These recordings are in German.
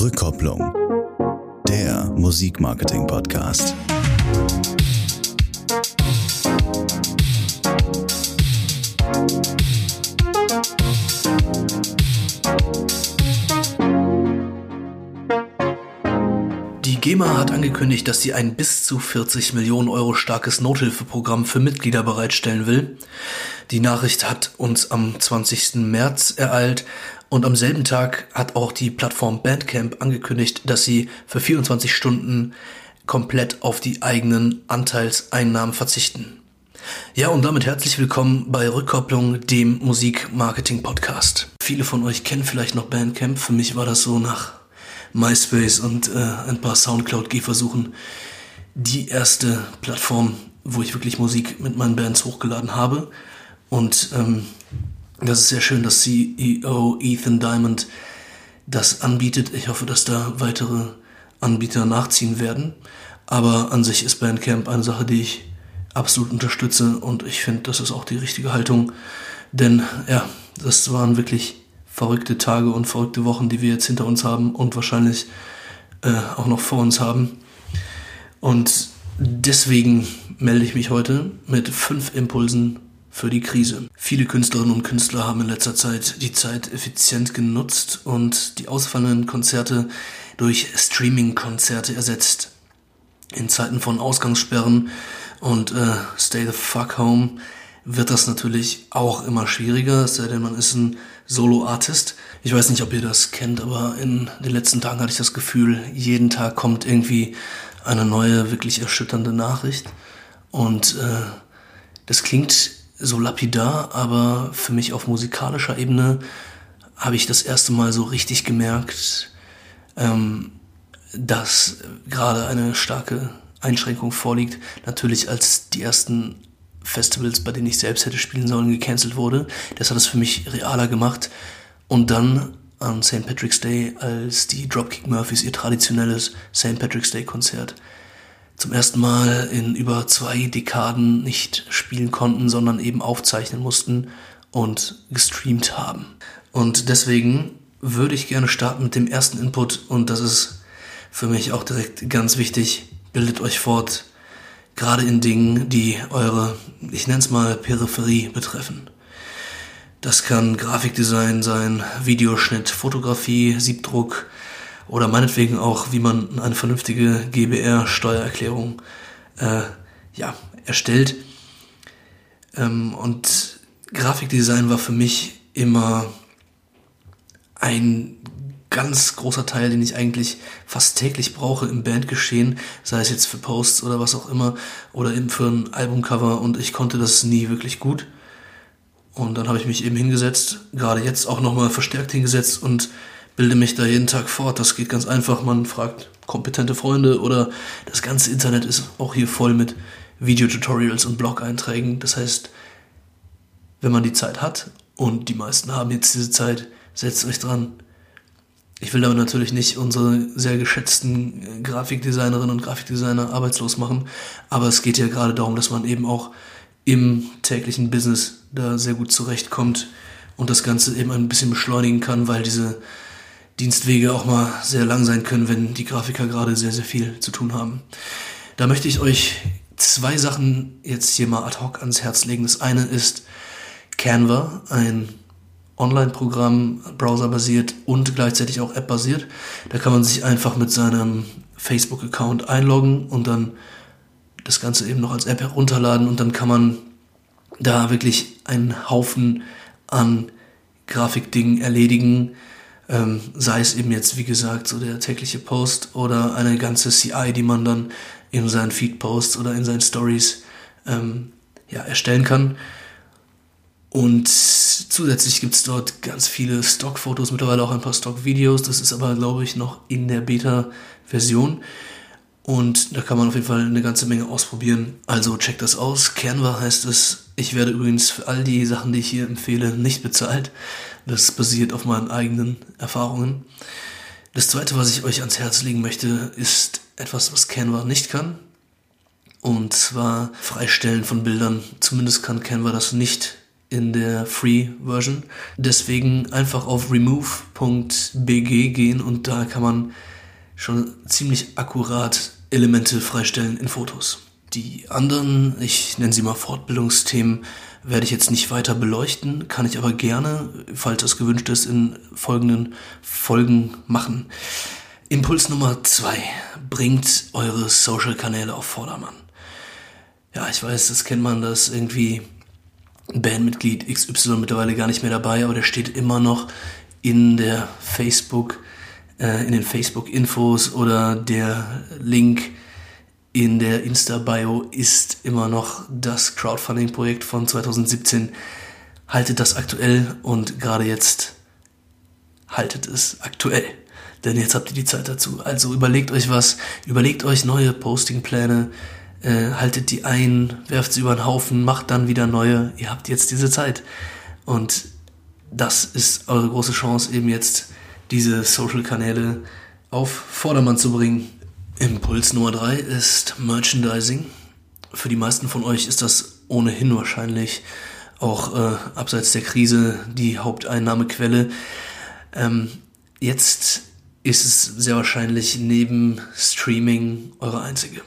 Rückkopplung. Der Musikmarketing-Podcast. Die GEMA hat angekündigt, dass sie ein bis zu 40 Millionen Euro starkes Nothilfeprogramm für Mitglieder bereitstellen will. Die Nachricht hat uns am 20. März ereilt und am selben Tag hat auch die Plattform Bandcamp angekündigt, dass sie für 24 Stunden komplett auf die eigenen Anteilseinnahmen verzichten. Ja, und damit herzlich willkommen bei Rückkopplung, dem Musikmarketing-Podcast. Viele von euch kennen vielleicht noch Bandcamp. Für mich war das so nach MySpace und äh, ein paar Soundcloud-Gehversuchen die erste Plattform, wo ich wirklich Musik mit meinen Bands hochgeladen habe. Und ähm, das ist sehr schön, dass CEO Ethan Diamond das anbietet. Ich hoffe, dass da weitere Anbieter nachziehen werden. Aber an sich ist Bandcamp eine Sache, die ich absolut unterstütze und ich finde, das ist auch die richtige Haltung. Denn ja, das waren wirklich verrückte Tage und verrückte Wochen, die wir jetzt hinter uns haben und wahrscheinlich äh, auch noch vor uns haben. Und deswegen melde ich mich heute mit fünf Impulsen für die Krise. Viele Künstlerinnen und Künstler haben in letzter Zeit die Zeit effizient genutzt und die ausfallenden Konzerte durch Streaming-Konzerte ersetzt. In Zeiten von Ausgangssperren und äh, Stay the fuck home wird das natürlich auch immer schwieriger, es sei denn, man ist ein Solo-Artist. Ich weiß nicht, ob ihr das kennt, aber in den letzten Tagen hatte ich das Gefühl, jeden Tag kommt irgendwie eine neue, wirklich erschütternde Nachricht. Und äh, das klingt so lapidar, aber für mich auf musikalischer Ebene habe ich das erste Mal so richtig gemerkt, ähm, dass gerade eine starke Einschränkung vorliegt. Natürlich als die ersten Festivals, bei denen ich selbst hätte spielen sollen, gecancelt wurde. Das hat es für mich realer gemacht. Und dann an St. Patrick's Day, als die Dropkick Murphys ihr traditionelles St. Patrick's Day Konzert zum ersten Mal in über zwei Dekaden nicht spielen konnten, sondern eben aufzeichnen mussten und gestreamt haben. Und deswegen würde ich gerne starten mit dem ersten Input und das ist für mich auch direkt ganz wichtig. Bildet euch fort, gerade in Dingen, die eure, ich nenne es mal, Peripherie betreffen. Das kann Grafikdesign sein, Videoschnitt, Fotografie, Siebdruck, oder meinetwegen auch, wie man eine vernünftige GBR-Steuererklärung äh, ja, erstellt. Ähm, und Grafikdesign war für mich immer ein ganz großer Teil, den ich eigentlich fast täglich brauche im Bandgeschehen, sei es jetzt für Posts oder was auch immer, oder eben für ein Albumcover und ich konnte das nie wirklich gut. Und dann habe ich mich eben hingesetzt, gerade jetzt auch nochmal verstärkt hingesetzt und bilde mich da jeden Tag fort. Das geht ganz einfach. Man fragt kompetente Freunde oder das ganze Internet ist auch hier voll mit Videotutorials und Blog-Einträgen. Das heißt, wenn man die Zeit hat und die meisten haben jetzt diese Zeit, setzt euch dran. Ich will aber natürlich nicht unsere sehr geschätzten Grafikdesignerinnen und Grafikdesigner arbeitslos machen, aber es geht ja gerade darum, dass man eben auch im täglichen Business da sehr gut zurechtkommt und das Ganze eben ein bisschen beschleunigen kann, weil diese Dienstwege auch mal sehr lang sein können, wenn die Grafiker gerade sehr, sehr viel zu tun haben. Da möchte ich euch zwei Sachen jetzt hier mal ad hoc ans Herz legen. Das eine ist Canva, ein Online-Programm, browserbasiert und gleichzeitig auch App-basiert. Da kann man sich einfach mit seinem Facebook-Account einloggen und dann das Ganze eben noch als App herunterladen und dann kann man da wirklich einen Haufen an Grafikdingen erledigen, ähm, sei es eben jetzt, wie gesagt, so der tägliche Post oder eine ganze CI, die man dann in seinen Feed-Posts oder in seinen Stories ähm, ja, erstellen kann. Und zusätzlich gibt es dort ganz viele Stockfotos, mittlerweile auch ein paar Stockvideos. Das ist aber, glaube ich, noch in der Beta-Version. Und da kann man auf jeden Fall eine ganze Menge ausprobieren. Also checkt das aus. Canva heißt es. Ich werde übrigens für all die Sachen, die ich hier empfehle, nicht bezahlt. Das basiert auf meinen eigenen Erfahrungen. Das zweite, was ich euch ans Herz legen möchte, ist etwas, was Canva nicht kann. Und zwar Freistellen von Bildern. Zumindest kann Canva das nicht in der Free-Version. Deswegen einfach auf remove.bg gehen und da kann man schon ziemlich akkurat Elemente freistellen in Fotos. Die anderen, ich nenne sie mal Fortbildungsthemen, werde ich jetzt nicht weiter beleuchten, kann ich aber gerne, falls das gewünscht ist, in folgenden Folgen machen. Impuls Nummer zwei: Bringt eure Social-Kanäle auf Vordermann. Ja, ich weiß, das kennt man, dass irgendwie Bandmitglied XY mittlerweile gar nicht mehr dabei, aber der steht immer noch in der Facebook, äh, in den Facebook-Infos oder der Link in der Insta-Bio ist immer noch das Crowdfunding-Projekt von 2017. Haltet das aktuell und gerade jetzt haltet es aktuell. Denn jetzt habt ihr die Zeit dazu. Also überlegt euch was, überlegt euch neue Postingpläne, äh, haltet die ein, werft sie über den Haufen, macht dann wieder neue. Ihr habt jetzt diese Zeit. Und das ist eure große Chance, eben jetzt diese Social-Kanäle auf Vordermann zu bringen. Impuls Nummer drei ist Merchandising. Für die meisten von euch ist das ohnehin wahrscheinlich auch äh, abseits der Krise die Haupteinnahmequelle. Ähm, jetzt ist es sehr wahrscheinlich neben Streaming eure einzige.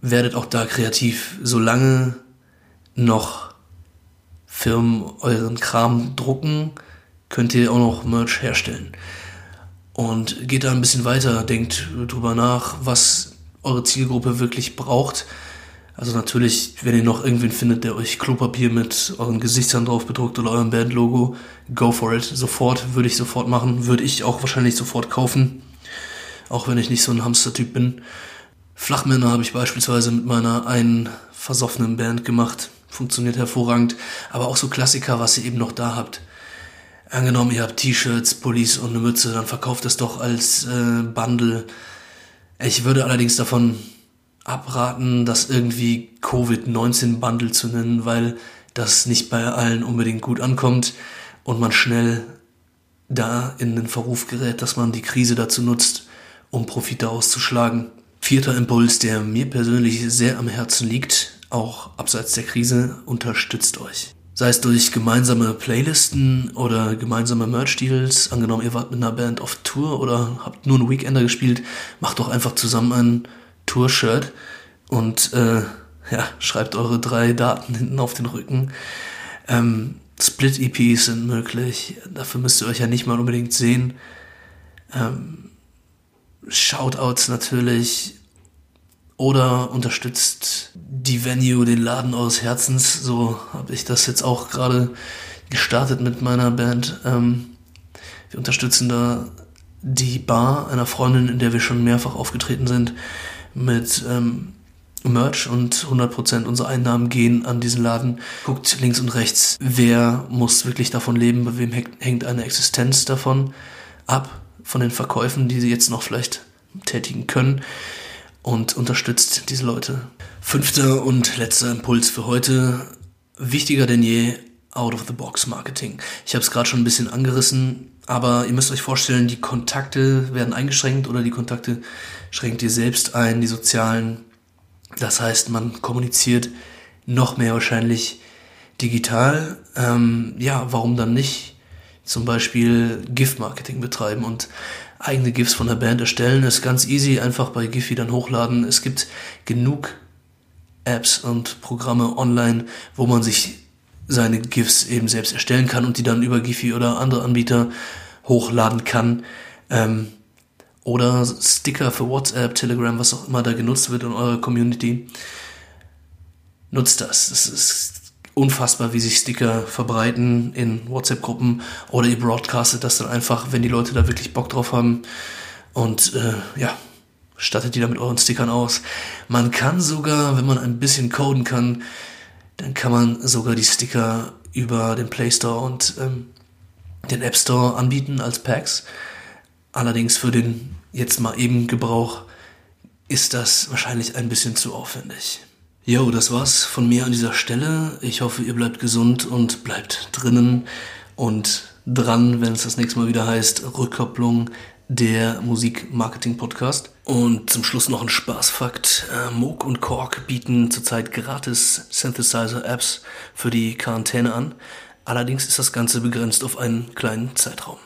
Werdet auch da kreativ, solange noch Firmen euren Kram drucken, könnt ihr auch noch Merch herstellen. Und geht da ein bisschen weiter, denkt drüber nach, was eure Zielgruppe wirklich braucht. Also natürlich, wenn ihr noch irgendwen findet, der euch Klopapier mit euren Gesichtern drauf bedruckt oder eurem Bandlogo, go for it. Sofort, würde ich sofort machen, würde ich auch wahrscheinlich sofort kaufen. Auch wenn ich nicht so ein Hamster-Typ bin. Flachmänner habe ich beispielsweise mit meiner einen versoffenen Band gemacht. Funktioniert hervorragend. Aber auch so Klassiker, was ihr eben noch da habt. Angenommen, ihr habt T-Shirts, Pullis und eine Mütze, dann verkauft es doch als äh, Bundle. Ich würde allerdings davon abraten, das irgendwie Covid-19-Bundle zu nennen, weil das nicht bei allen unbedingt gut ankommt und man schnell da in den Verruf gerät, dass man die Krise dazu nutzt, um Profite auszuschlagen. Vierter Impuls, der mir persönlich sehr am Herzen liegt, auch abseits der Krise, unterstützt euch. Sei es durch gemeinsame Playlisten oder gemeinsame Merch-Deals. Angenommen, ihr wart mit einer Band auf Tour oder habt nur einen Weekender gespielt, macht doch einfach zusammen ein Tour-Shirt und äh, ja, schreibt eure drei Daten hinten auf den Rücken. Ähm, Split-EPs sind möglich. Dafür müsst ihr euch ja nicht mal unbedingt sehen. Ähm, Shoutouts natürlich oder unterstützt die Venue, den Laden eures Herzens. So habe ich das jetzt auch gerade gestartet mit meiner Band. Ähm, wir unterstützen da die Bar einer Freundin, in der wir schon mehrfach aufgetreten sind, mit ähm, Merch und 100% unserer Einnahmen gehen an diesen Laden. Guckt links und rechts, wer muss wirklich davon leben, bei wem hängt eine Existenz davon ab, von den Verkäufen, die sie jetzt noch vielleicht tätigen können und unterstützt diese Leute. Fünfter und letzter Impuls für heute. Wichtiger denn je, Out-of-the-Box-Marketing. Ich habe es gerade schon ein bisschen angerissen, aber ihr müsst euch vorstellen, die Kontakte werden eingeschränkt oder die Kontakte schränkt ihr selbst ein, die sozialen. Das heißt, man kommuniziert noch mehr wahrscheinlich digital. Ähm, ja, warum dann nicht zum Beispiel Gift-Marketing betreiben und eigene GIFs von der Band erstellen. Ist ganz easy, einfach bei Giphy dann hochladen. Es gibt genug Apps und Programme online, wo man sich seine GIFs eben selbst erstellen kann und die dann über Giphy oder andere Anbieter hochladen kann. Ähm, oder Sticker für WhatsApp, Telegram, was auch immer da genutzt wird in eurer Community. Nutzt das. Es ist unfassbar, wie sich Sticker verbreiten in WhatsApp-Gruppen oder ihr broadcastet das dann einfach, wenn die Leute da wirklich Bock drauf haben. Und äh, ja, stattet die da mit euren Stickern aus. Man kann sogar, wenn man ein bisschen coden kann, dann kann man sogar die Sticker über den Play Store und ähm, den App Store anbieten als Packs. Allerdings für den jetzt mal eben Gebrauch ist das wahrscheinlich ein bisschen zu aufwendig. Jo, das war's von mir an dieser Stelle. Ich hoffe, ihr bleibt gesund und bleibt drinnen und dran, wenn es das nächste Mal wieder heißt Rückkopplung, der Musikmarketing-Podcast. Und zum Schluss noch ein Spaßfakt. Äh, Moog und Korg bieten zurzeit gratis Synthesizer-Apps für die Quarantäne an. Allerdings ist das Ganze begrenzt auf einen kleinen Zeitraum.